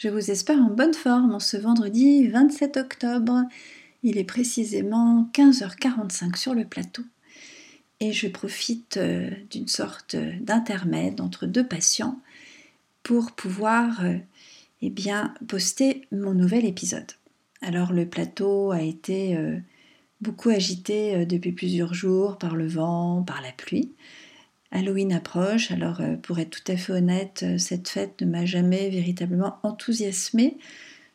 je vous espère en bonne forme en ce vendredi 27 octobre. Il est précisément 15h45 sur le plateau et je profite euh, d'une sorte d'intermède entre deux patients pour pouvoir euh, eh bien, poster mon nouvel épisode. Alors le plateau a été euh, beaucoup agité depuis plusieurs jours par le vent, par la pluie. Halloween approche, alors euh, pour être tout à fait honnête, euh, cette fête ne m'a jamais véritablement enthousiasmée.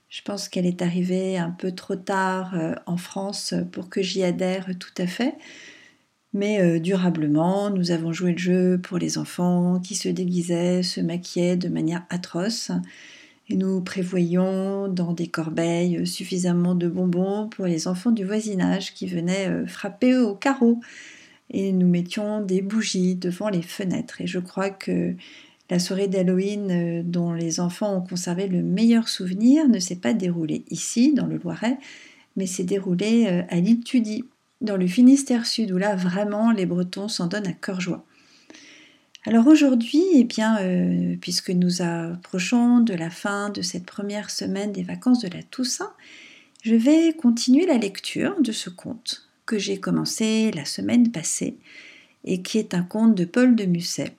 Je pense qu'elle est arrivée un peu trop tard euh, en France pour que j'y adhère tout à fait. Mais durablement, nous avons joué le jeu pour les enfants qui se déguisaient, se maquillaient de manière atroce. Et nous prévoyions dans des corbeilles suffisamment de bonbons pour les enfants du voisinage qui venaient frapper au carreau et nous mettions des bougies devant les fenêtres. Et je crois que la soirée d'Halloween euh, dont les enfants ont conservé le meilleur souvenir ne s'est pas déroulée ici, dans le Loiret, mais s'est déroulée euh, à l'île Tudy, dans le Finistère Sud, où là vraiment les Bretons s'en donnent à cœur joie. Alors aujourd'hui, eh bien, euh, puisque nous approchons de la fin de cette première semaine des vacances de la Toussaint, je vais continuer la lecture de ce conte que j'ai commencé la semaine passée et qui est un conte de Paul de Musset,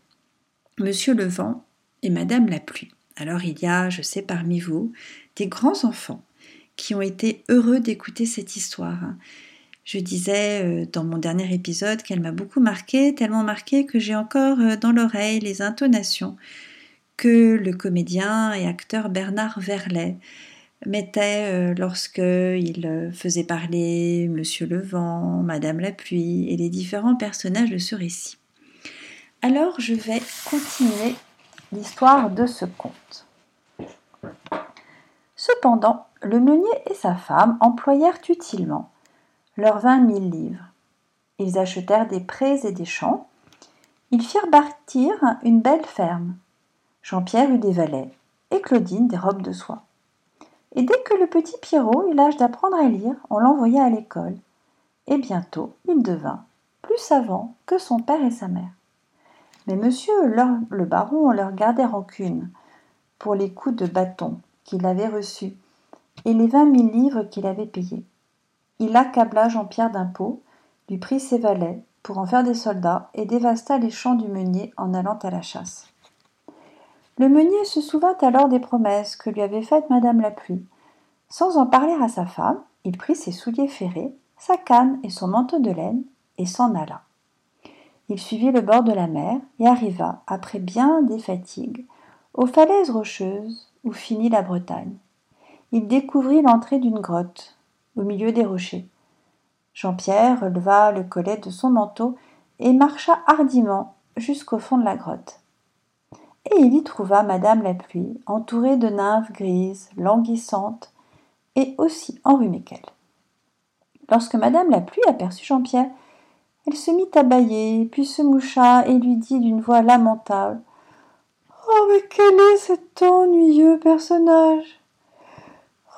Monsieur le vent et Madame la pluie. Alors il y a, je sais parmi vous, des grands enfants qui ont été heureux d'écouter cette histoire. Je disais euh, dans mon dernier épisode qu'elle m'a beaucoup marqué, tellement marqué que j'ai encore euh, dans l'oreille les intonations que le comédien et acteur Bernard Verlet mettait euh, lorsqu'il euh, faisait parler Monsieur le Vent, Madame la Pluie et les différents personnages de ce récit. Alors je vais continuer l'histoire de ce conte. Cependant, le meunier et sa femme employèrent utilement leurs vingt mille livres. Ils achetèrent des prés et des champs. Ils firent bâtir une belle ferme. Jean-Pierre eut des valets et Claudine des robes de soie. Et dès que le petit Pierrot eut l'âge d'apprendre à lire, on l'envoya à l'école. Et bientôt, il devint plus savant que son père et sa mère. Mais monsieur le baron leur gardait rancune pour les coups de bâton qu'il avait reçus et les vingt mille livres qu'il avait payés. Il accabla Jean-Pierre d'impôts, lui prit ses valets pour en faire des soldats et dévasta les champs du meunier en allant à la chasse. Le meunier se souvint alors des promesses que lui avait faites Madame la Pluie. Sans en parler à sa femme, il prit ses souliers ferrés, sa canne et son manteau de laine, et s'en alla. Il suivit le bord de la mer et arriva, après bien des fatigues, aux falaises rocheuses où finit la Bretagne. Il découvrit l'entrée d'une grotte, au milieu des rochers. Jean-Pierre releva le collet de son manteau et marcha hardiment jusqu'au fond de la grotte et il y trouva Madame la Pluie, entourée de nymphes grises, languissantes et aussi enrhumées qu'elle. Lorsque Madame la Pluie aperçut Jean-Pierre, elle se mit à bâiller, puis se moucha et lui dit d'une voix lamentable Oh, mais quel est cet ennuyeux personnage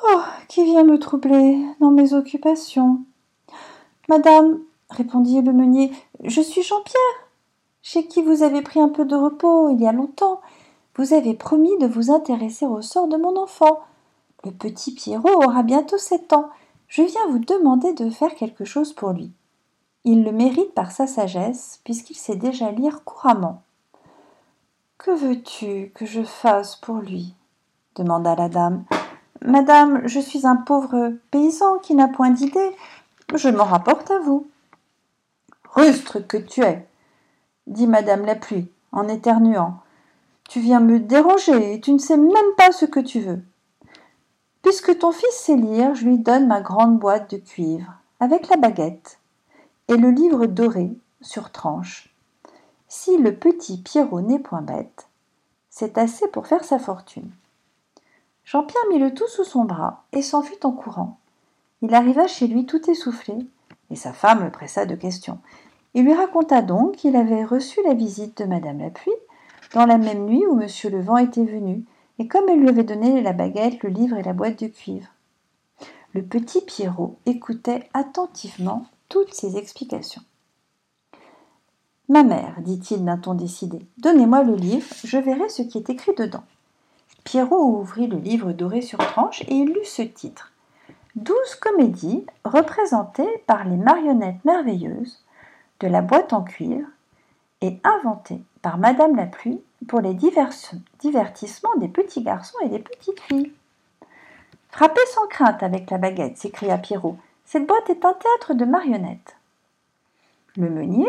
Oh, qui vient me troubler dans mes occupations Madame, répondit le meunier, je suis Jean-Pierre chez qui vous avez pris un peu de repos il y a longtemps. Vous avez promis de vous intéresser au sort de mon enfant. Le petit Pierrot aura bientôt sept ans. Je viens vous demander de faire quelque chose pour lui. Il le mérite par sa sagesse, puisqu'il sait déjà lire couramment. Que veux-tu que je fasse pour lui? demanda la dame. Madame, je suis un pauvre paysan qui n'a point d'idée. Je m'en rapporte à vous. Rustre que tu es, dit madame la pluie en éternuant. Tu viens me déranger et tu ne sais même pas ce que tu veux. Puisque ton fils sait lire je lui donne ma grande boîte de cuivre avec la baguette et le livre doré sur tranche. Si le petit pierrot n'est point bête c'est assez pour faire sa fortune. Jean pierre mit le tout sous son bras et s'enfuit en courant. Il arriva chez lui tout essoufflé, et sa femme le pressa de questions. Il lui raconta donc qu'il avait reçu la visite de Madame la Pluie dans la même nuit où Monsieur le Vent était venu, et comme elle lui avait donné la baguette, le livre et la boîte de cuivre. Le petit Pierrot écoutait attentivement toutes ces explications. Ma mère, dit-il d'un ton décidé, donnez-moi le livre, je verrai ce qui est écrit dedans. Pierrot ouvrit le livre doré sur tranche et il lut ce titre. Douze comédies représentées par les marionnettes merveilleuses de la boîte en cuivre et inventées par Madame la Pluie pour les divertissements des petits garçons et des petites filles. Frappez sans crainte avec la baguette, s'écria Pierrot. Cette boîte est un théâtre de marionnettes. Le meunier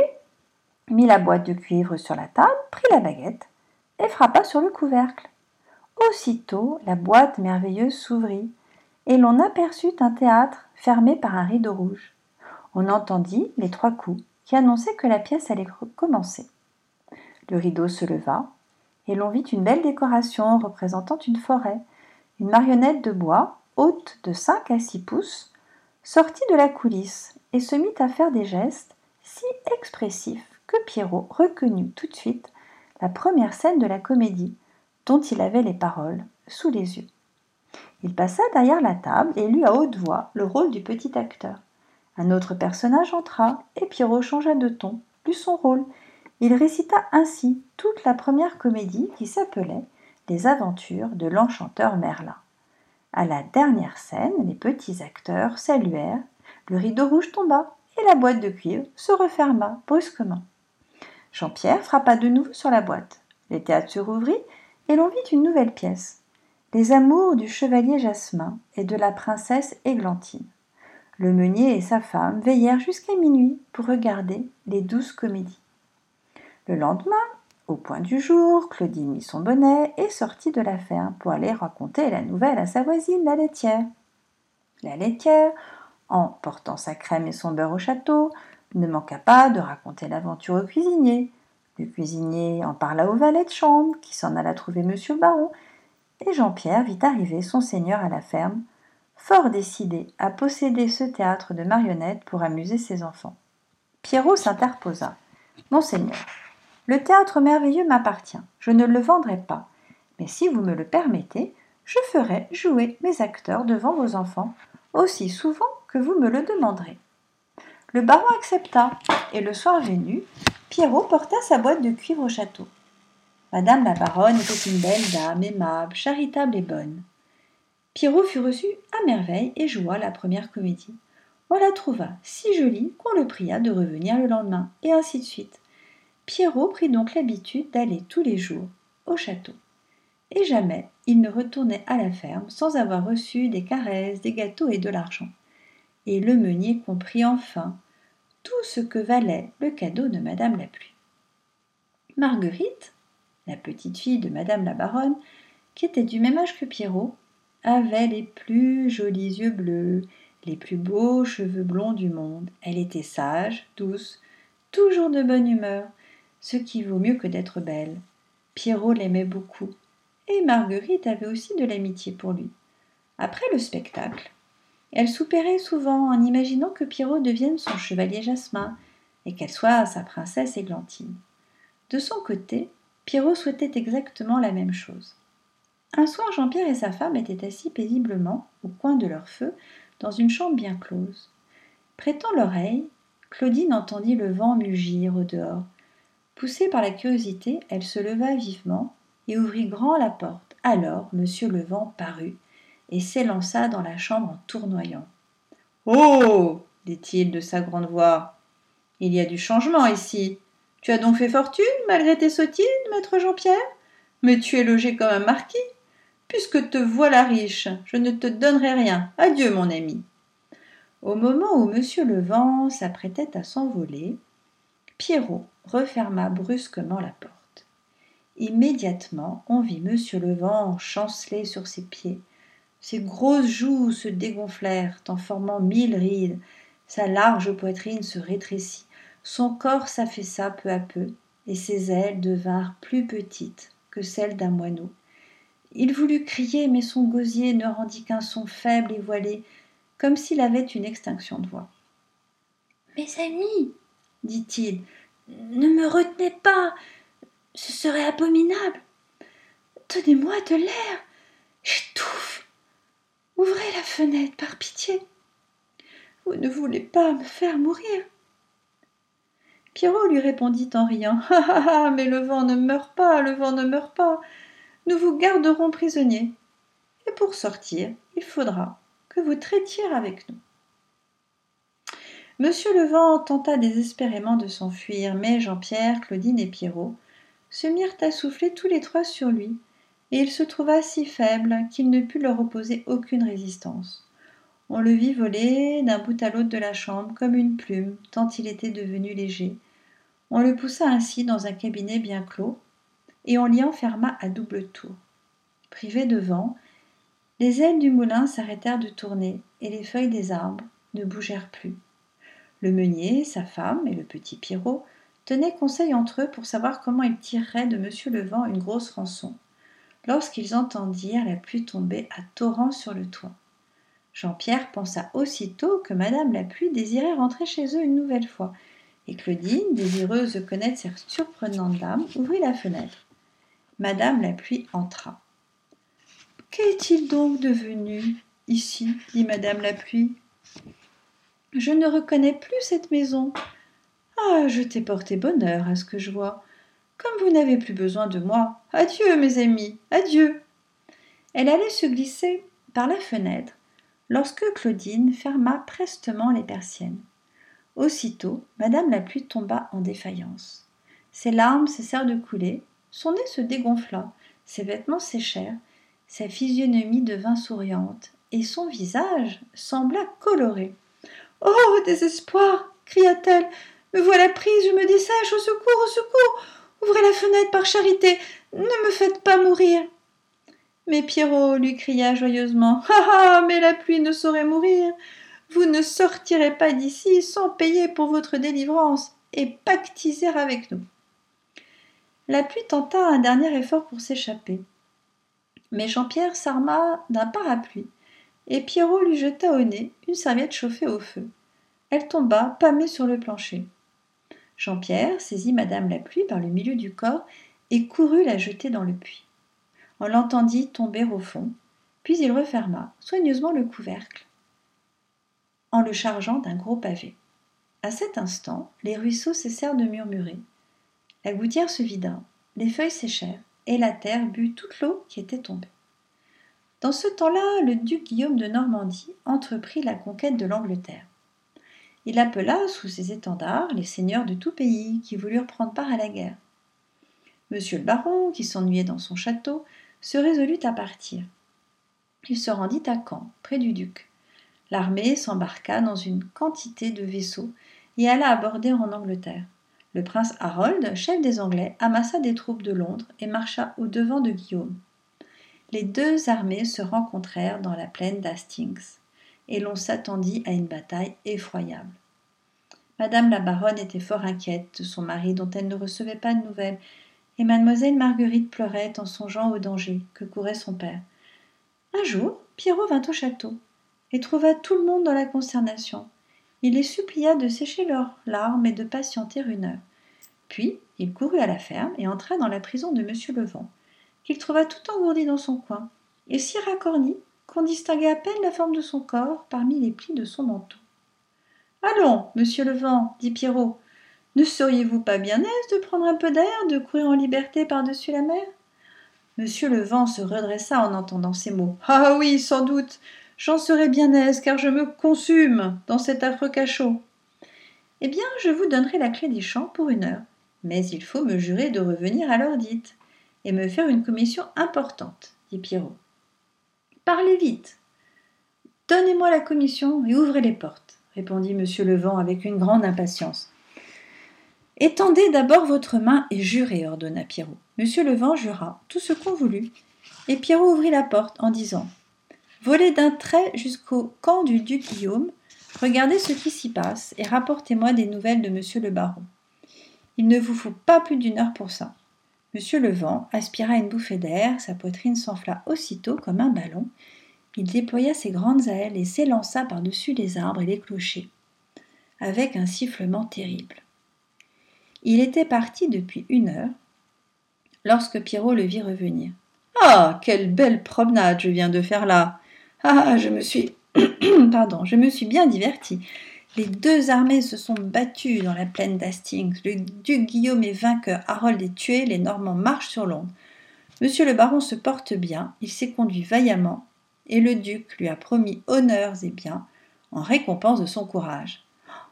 mit la boîte de cuivre sur la table, prit la baguette et frappa sur le couvercle. Aussitôt la boîte merveilleuse s'ouvrit, et l'on aperçut un théâtre fermé par un rideau rouge. On entendit les trois coups qui annonçaient que la pièce allait commencer. Le rideau se leva, et l'on vit une belle décoration représentant une forêt. Une marionnette de bois, haute de cinq à six pouces, sortit de la coulisse et se mit à faire des gestes si expressifs que Pierrot reconnut tout de suite la première scène de la comédie, dont il avait les paroles sous les yeux. Il passa derrière la table et lut à haute voix le rôle du petit acteur. Un autre personnage entra, et Pierrot changea de ton, lut son rôle. Il récita ainsi toute la première comédie qui s'appelait Les aventures de l'enchanteur Merlin. À la dernière scène, les petits acteurs saluèrent, le rideau rouge tomba, et la boîte de cuivre se referma brusquement. Jean-Pierre frappa de nouveau sur la boîte. Les théâtres se rouvrit, et l'on vit une nouvelle pièce les amours du chevalier Jasmin et de la princesse Églantine. Le meunier et sa femme veillèrent jusqu'à minuit pour regarder les douze comédies. Le lendemain, au point du jour, Claudine mit son bonnet et sortit de la ferme pour aller raconter la nouvelle à sa voisine, la laitière. La laitière, en portant sa crème et son beurre au château, ne manqua pas de raconter l'aventure au cuisinier. Le cuisinier en parla au valet de chambre, qui s'en alla trouver monsieur le baron, et Jean-Pierre vit arriver son seigneur à la ferme, fort décidé à posséder ce théâtre de marionnettes pour amuser ses enfants. Pierrot s'interposa. Monseigneur, le théâtre merveilleux m'appartient, je ne le vendrai pas, mais si vous me le permettez, je ferai jouer mes acteurs devant vos enfants aussi souvent que vous me le demanderez. Le baron accepta, et le soir venu, Pierrot porta sa boîte de cuivre au château. Madame la baronne était une belle dame, aimable, charitable et bonne. Pierrot fut reçu à merveille et joua la première comédie. On la trouva si jolie qu'on le pria de revenir le lendemain, et ainsi de suite. Pierrot prit donc l'habitude d'aller tous les jours au château. Et jamais il ne retournait à la ferme sans avoir reçu des caresses, des gâteaux et de l'argent. Et le meunier comprit enfin tout ce que valait le cadeau de Madame la Pluie. Marguerite, la petite fille de Madame la Baronne, qui était du même âge que Pierrot, avait les plus jolis yeux bleus, les plus beaux cheveux blonds du monde. Elle était sage, douce, toujours de bonne humeur, ce qui vaut mieux que d'être belle. Pierrot l'aimait beaucoup, et Marguerite avait aussi de l'amitié pour lui. Après le spectacle, elle soupérait souvent en imaginant que Pierrot devienne son chevalier Jasmin et qu'elle soit sa princesse Églantine. De son côté, Pierrot souhaitait exactement la même chose. Un soir, Jean-Pierre et sa femme étaient assis paisiblement, au coin de leur feu, dans une chambre bien close. Prêtant l'oreille, Claudine entendit le vent mugir au dehors. Poussée par la curiosité, elle se leva vivement et ouvrit grand la porte. Alors Monsieur le Vent parut et s'élança dans la chambre en tournoyant. Oh dit-il de sa grande voix. Il y a du changement ici. Tu as donc fait fortune, malgré tes sottises, maître Jean-Pierre? Mais tu es logé comme un marquis? Puisque te voilà riche, je ne te donnerai rien. Adieu, mon ami. Au moment où Monsieur le Vent s'apprêtait à s'envoler, Pierrot referma brusquement la porte. Immédiatement, on vit Monsieur le Vent chanceler sur ses pieds. Ses grosses joues se dégonflèrent en formant mille rides. Sa large poitrine se rétrécit. Son corps s'affaissa peu à peu, et ses ailes devinrent plus petites que celles d'un moineau. Il voulut crier, mais son gosier ne rendit qu'un son faible et voilé. comme s'il avait une extinction de voix. Mes amis, dit-il, ne me retenez pas, ce serait abominable. Donnez-moi de l'air, j'étouffe. Ouvrez la fenêtre par pitié. Vous ne voulez pas me faire mourir. Pierrot lui répondit en riant. Ah, ah, ah, mais le vent ne meurt pas, le vent ne meurt pas. Nous vous garderons prisonniers. Et pour sortir, il faudra que vous traitiez avec nous. Monsieur le vent tenta désespérément de s'enfuir, mais Jean-Pierre, Claudine et Pierrot se mirent à souffler tous les trois sur lui, et il se trouva si faible qu'il ne put leur opposer aucune résistance. On le vit voler d'un bout à l'autre de la chambre comme une plume, tant il était devenu léger. On le poussa ainsi dans un cabinet bien clos, et on l'y enferma à double tour. Privé de vent, les ailes du moulin s'arrêtèrent de tourner, et les feuilles des arbres ne bougèrent plus. Le meunier, sa femme et le petit Pierrot tenaient conseil entre eux pour savoir comment ils tireraient de Monsieur le Vent une grosse rançon, lorsqu'ils entendirent la pluie tomber à torrents sur le toit. Jean-Pierre pensa aussitôt que Madame la Pluie désirait rentrer chez eux une nouvelle fois, et Claudine, désireuse de connaître cette surprenante dame, ouvrit la fenêtre. Madame la Pluie entra. Qu'est-il donc devenu ici? dit Madame la Pluie. Je ne reconnais plus cette maison. Ah, je t'ai porté bonheur à ce que je vois. Comme vous n'avez plus besoin de moi, adieu, mes amis, adieu. Elle allait se glisser par la fenêtre lorsque Claudine ferma prestement les persiennes. Aussitôt, Madame la pluie tomba en défaillance. Ses larmes cessèrent de couler, son nez se dégonfla, ses vêtements séchèrent, sa physionomie devint souriante, et son visage sembla coloré. Oh. Désespoir. cria-t-elle. Me voilà prise, je me dessèche, au secours, au secours. Ouvrez la fenêtre par charité. Ne me faites pas mourir. Mais Pierrot lui cria joyeusement Ah ah Mais la pluie ne saurait mourir Vous ne sortirez pas d'ici sans payer pour votre délivrance et pactiser avec nous. La pluie tenta un dernier effort pour s'échapper. Mais Jean-Pierre s'arma d'un parapluie et Pierrot lui jeta au nez une serviette chauffée au feu. Elle tomba, pâmée sur le plancher. Jean-Pierre saisit Madame la pluie par le milieu du corps et courut la jeter dans le puits. On l'entendit tomber au fond, puis il referma soigneusement le couvercle en le chargeant d'un gros pavé. À cet instant, les ruisseaux cessèrent de murmurer. La gouttière se vida, les feuilles séchèrent, et la terre but toute l'eau qui était tombée. Dans ce temps-là, le duc Guillaume de Normandie entreprit la conquête de l'Angleterre. Il appela sous ses étendards les seigneurs de tout pays qui voulurent prendre part à la guerre. Monsieur le baron, qui s'ennuyait dans son château, se résolut à partir. Il se rendit à Caen, près du duc. L'armée s'embarqua dans une quantité de vaisseaux et alla aborder en Angleterre. Le prince Harold, chef des Anglais, amassa des troupes de Londres et marcha au devant de Guillaume. Les deux armées se rencontrèrent dans la plaine d'Hastings, et l'on s'attendit à une bataille effroyable. Madame la baronne était fort inquiète de son mari dont elle ne recevait pas de nouvelles, et mademoiselle Marguerite pleurait en songeant au danger que courait son père. Un jour, Pierrot vint au château et trouva tout le monde dans la consternation. Il les supplia de sécher leurs larmes et de patienter une heure. Puis il courut à la ferme et entra dans la prison de Monsieur Levent, qu'il trouva tout engourdi dans son coin, et si racorni qu'on distinguait à peine la forme de son corps parmi les plis de son manteau. Allons, monsieur Levent, dit Pierrot, ne seriez-vous pas bien aise de prendre un peu d'air, de courir en liberté par-dessus la mer? Monsieur le vent se redressa en entendant ces mots. Ah oui, sans doute. J'en serais bien aise, car je me consume dans cet affreux cachot. Eh bien, je vous donnerai la clé des champs pour une heure. Mais il faut me jurer de revenir à l'heure dite, et me faire une commission importante, dit Pierrot. Parlez vite. Donnez-moi la commission et ouvrez les portes, répondit Monsieur le Vent avec une grande impatience. Étendez d'abord votre main et jurez, ordonna Pierrot. Monsieur le Vent jura tout ce qu'on voulut, et Pierrot ouvrit la porte en disant Volez d'un trait jusqu'au camp du duc Guillaume, regardez ce qui s'y passe et rapportez-moi des nouvelles de monsieur le baron. Il ne vous faut pas plus d'une heure pour ça. Monsieur le Vent aspira une bouffée d'air, sa poitrine s'enfla aussitôt comme un ballon. il déploya ses grandes ailes et s'élança par-dessus les arbres et les clochers, avec un sifflement terrible. Il était parti depuis une heure, lorsque Pierrot le vit revenir. Ah. Quelle belle promenade je viens de faire là. Ah. Je me suis. Pardon, je me suis bien diverti. Les deux armées se sont battues dans la plaine d'Hastings. Le duc Guillaume est vainqueur, Harold est tué, les Normands marchent sur Londres. Monsieur le baron se porte bien, il s'est conduit vaillamment, et le duc lui a promis honneurs et biens en récompense de son courage.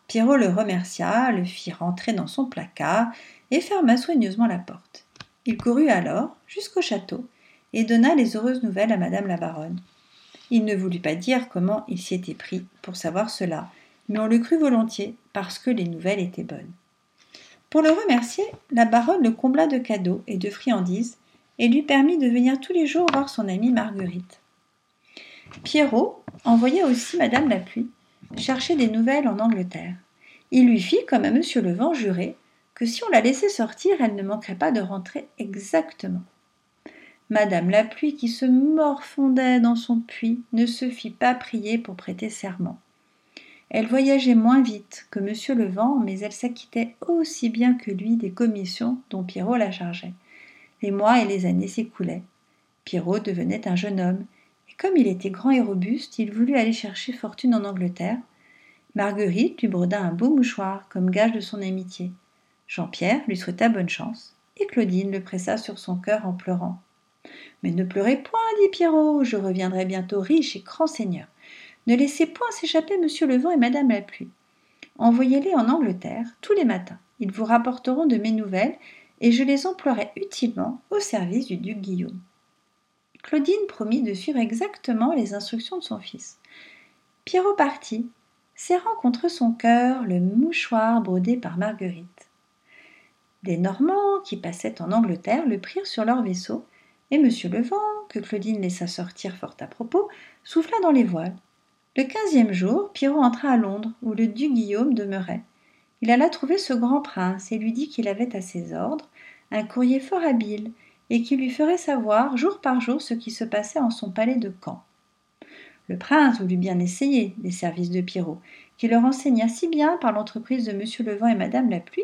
Pierrot le remercia, le fit rentrer dans son placard et ferma soigneusement la porte. Il courut alors jusqu'au château et donna les heureuses nouvelles à madame la baronne. Il ne voulut pas dire comment il s'y était pris pour savoir cela, mais on le crut volontiers parce que les nouvelles étaient bonnes. Pour le remercier, la baronne le combla de cadeaux et de friandises et lui permit de venir tous les jours voir son amie Marguerite. Pierrot envoya aussi madame la pluie chercher des nouvelles en Angleterre. Il lui fit, comme à monsieur le vent, jurer que si on la laissait sortir, elle ne manquerait pas de rentrer exactement. Madame la pluie, qui se morfondait dans son puits, ne se fit pas prier pour prêter serment. Elle voyageait moins vite que monsieur le vent, mais elle s'acquittait aussi bien que lui des commissions dont Pierrot la chargeait. Les mois et les années s'écoulaient. Pierrot devenait un jeune homme, et comme il était grand et robuste, il voulut aller chercher fortune en Angleterre. Marguerite lui broda un beau mouchoir comme gage de son amitié. Jean-Pierre lui souhaita bonne chance, et Claudine le pressa sur son cœur en pleurant. Mais ne pleurez point, dit Pierrot, je reviendrai bientôt riche et grand seigneur. Ne laissez point s'échapper monsieur le vent et madame la pluie. Envoyez-les en Angleterre tous les matins. Ils vous rapporteront de mes nouvelles, et je les emploierai utilement au service du duc Guillaume. Claudine promit de suivre exactement les instructions de son fils. Pierrot partit, serrant contre son cœur le mouchoir brodé par Marguerite. Des Normands qui passaient en Angleterre le prirent sur leur vaisseau, et Monsieur le Vent, que Claudine laissa sortir fort à propos, souffla dans les voiles. Le quinzième jour, Pierrot entra à Londres, où le duc Guillaume demeurait. Il alla trouver ce grand prince et lui dit qu'il avait à ses ordres un courrier fort habile et qui lui ferait savoir jour par jour ce qui se passait en son palais de Caen. Le prince voulut bien essayer les services de Pierrot, qui le renseigna si bien par l'entreprise de Monsieur le Vent et Madame la Pluie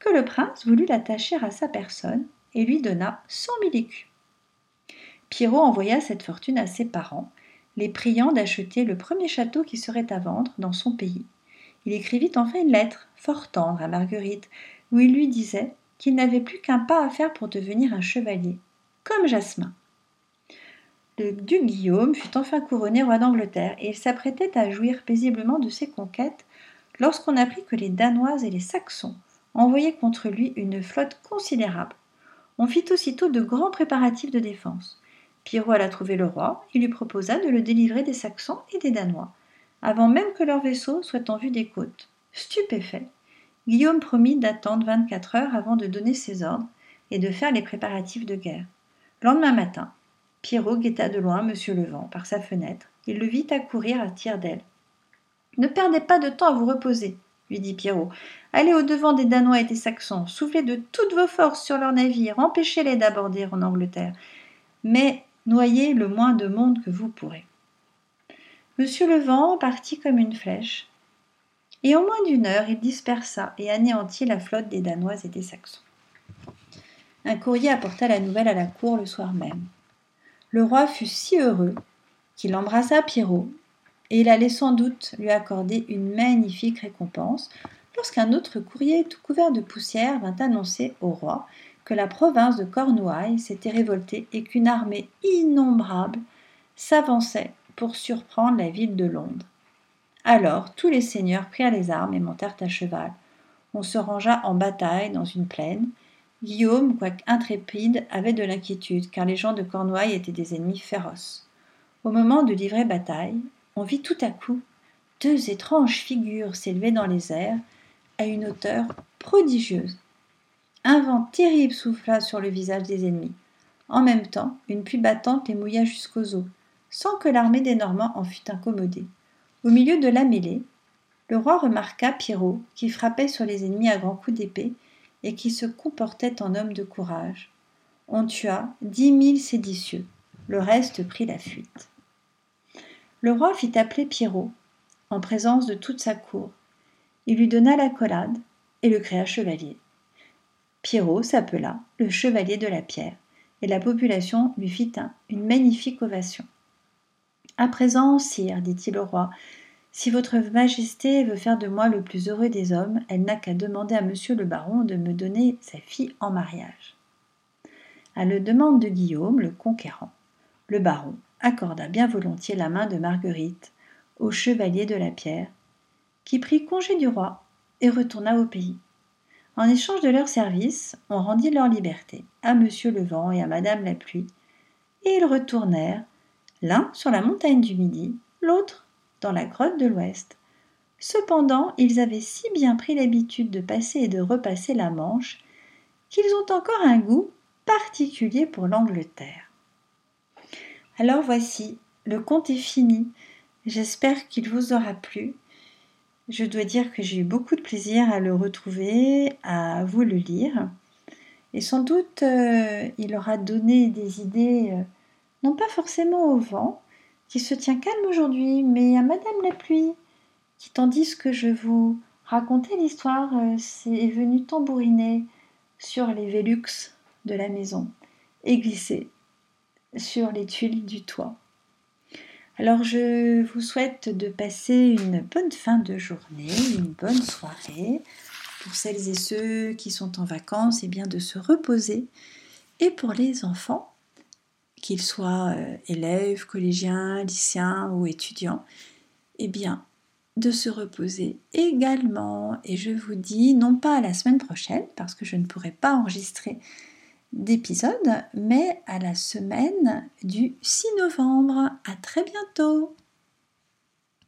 que le prince voulut l'attacher à sa personne et lui donna cent mille écus. Pierrot envoya cette fortune à ses parents, les priant d'acheter le premier château qui serait à vendre dans son pays. Il écrivit enfin une lettre, fort tendre, à Marguerite, où il lui disait qu'il n'avait plus qu'un pas à faire pour devenir un chevalier, comme Jasmin. Le duc Guillaume fut enfin couronné roi d'Angleterre et il s'apprêtait à jouir paisiblement de ses conquêtes lorsqu'on apprit que les Danois et les Saxons envoyaient contre lui une flotte considérable. On fit aussitôt de grands préparatifs de défense. Pierrot alla trouver le roi et lui proposa de le délivrer des Saxons et des Danois, avant même que leur vaisseau soit en vue des côtes. Stupéfait, Guillaume promit d'attendre vingt-quatre heures avant de donner ses ordres et de faire les préparatifs de guerre. Lendemain matin, Pierrot guetta de loin Monsieur le Vent par sa fenêtre. Il le vit accourir à tire d'aile. Ne perdez pas de temps à vous reposer, lui dit Pierrot. Allez au-devant des Danois et des Saxons, soufflez de toutes vos forces sur leurs navires, empêchez-les d'aborder en Angleterre. Mais noyez le moins de monde que vous pourrez. Monsieur le Vent partit comme une flèche, et en moins d'une heure il dispersa et anéantit la flotte des Danois et des Saxons. Un courrier apporta la nouvelle à la cour le soir même. Le roi fut si heureux qu'il embrassa Pierrot, et il allait sans doute lui accorder une magnifique récompense lorsqu'un autre courrier tout couvert de poussière vint annoncer au roi que la province de Cornouailles s'était révoltée et qu'une armée innombrable s'avançait pour surprendre la ville de Londres. Alors tous les seigneurs prirent les armes et montèrent à cheval. On se rangea en bataille dans une plaine. Guillaume, quoique intrépide, avait de l'inquiétude, car les gens de Cornouailles étaient des ennemis féroces. Au moment de livrer bataille, on vit tout à coup deux étranges figures s'élever dans les airs à une hauteur prodigieuse. Un vent terrible souffla sur le visage des ennemis. En même temps, une pluie battante les mouilla jusqu'aux os, sans que l'armée des Normands en fût incommodée. Au milieu de la mêlée, le roi remarqua Pierrot qui frappait sur les ennemis à grands coups d'épée et qui se comportait en homme de courage. On tua dix mille séditieux, le reste prit la fuite. Le roi fit appeler Pierrot, en présence de toute sa cour. Il lui donna l'accolade et le créa chevalier. Pierrot s'appela le chevalier de la pierre, et la population lui fit une magnifique ovation. À présent, sire, dit-il au roi, si votre majesté veut faire de moi le plus heureux des hommes, elle n'a qu'à demander à monsieur le baron de me donner sa fille en mariage. À la demande de Guillaume, le conquérant, le baron accorda bien volontiers la main de Marguerite au chevalier de la pierre, qui prit congé du roi et retourna au pays. En échange de leurs services, on rendit leur liberté à monsieur le vent et à madame la pluie, et ils retournèrent, l'un sur la montagne du midi, l'autre dans la grotte de l'ouest. Cependant, ils avaient si bien pris l'habitude de passer et de repasser la Manche qu'ils ont encore un goût particulier pour l'Angleterre. Alors voici, le conte est fini. J'espère qu'il vous aura plu. Je dois dire que j'ai eu beaucoup de plaisir à le retrouver, à vous le lire. Et sans doute, euh, il aura donné des idées, euh, non pas forcément au vent, qui se tient calme aujourd'hui, mais à Madame la pluie, qui tandis que je vous racontais l'histoire, euh, est venue tambouriner sur les Vélux de la maison et glisser sur les tuiles du toit. Alors je vous souhaite de passer une bonne fin de journée, une bonne soirée. Pour celles et ceux qui sont en vacances, et eh bien de se reposer. Et pour les enfants, qu'ils soient euh, élèves, collégiens, lycéens ou étudiants, eh bien, de se reposer également. Et je vous dis, non pas à la semaine prochaine, parce que je ne pourrai pas enregistrer d'épisode, mais à la semaine du 6 novembre. À très bientôt!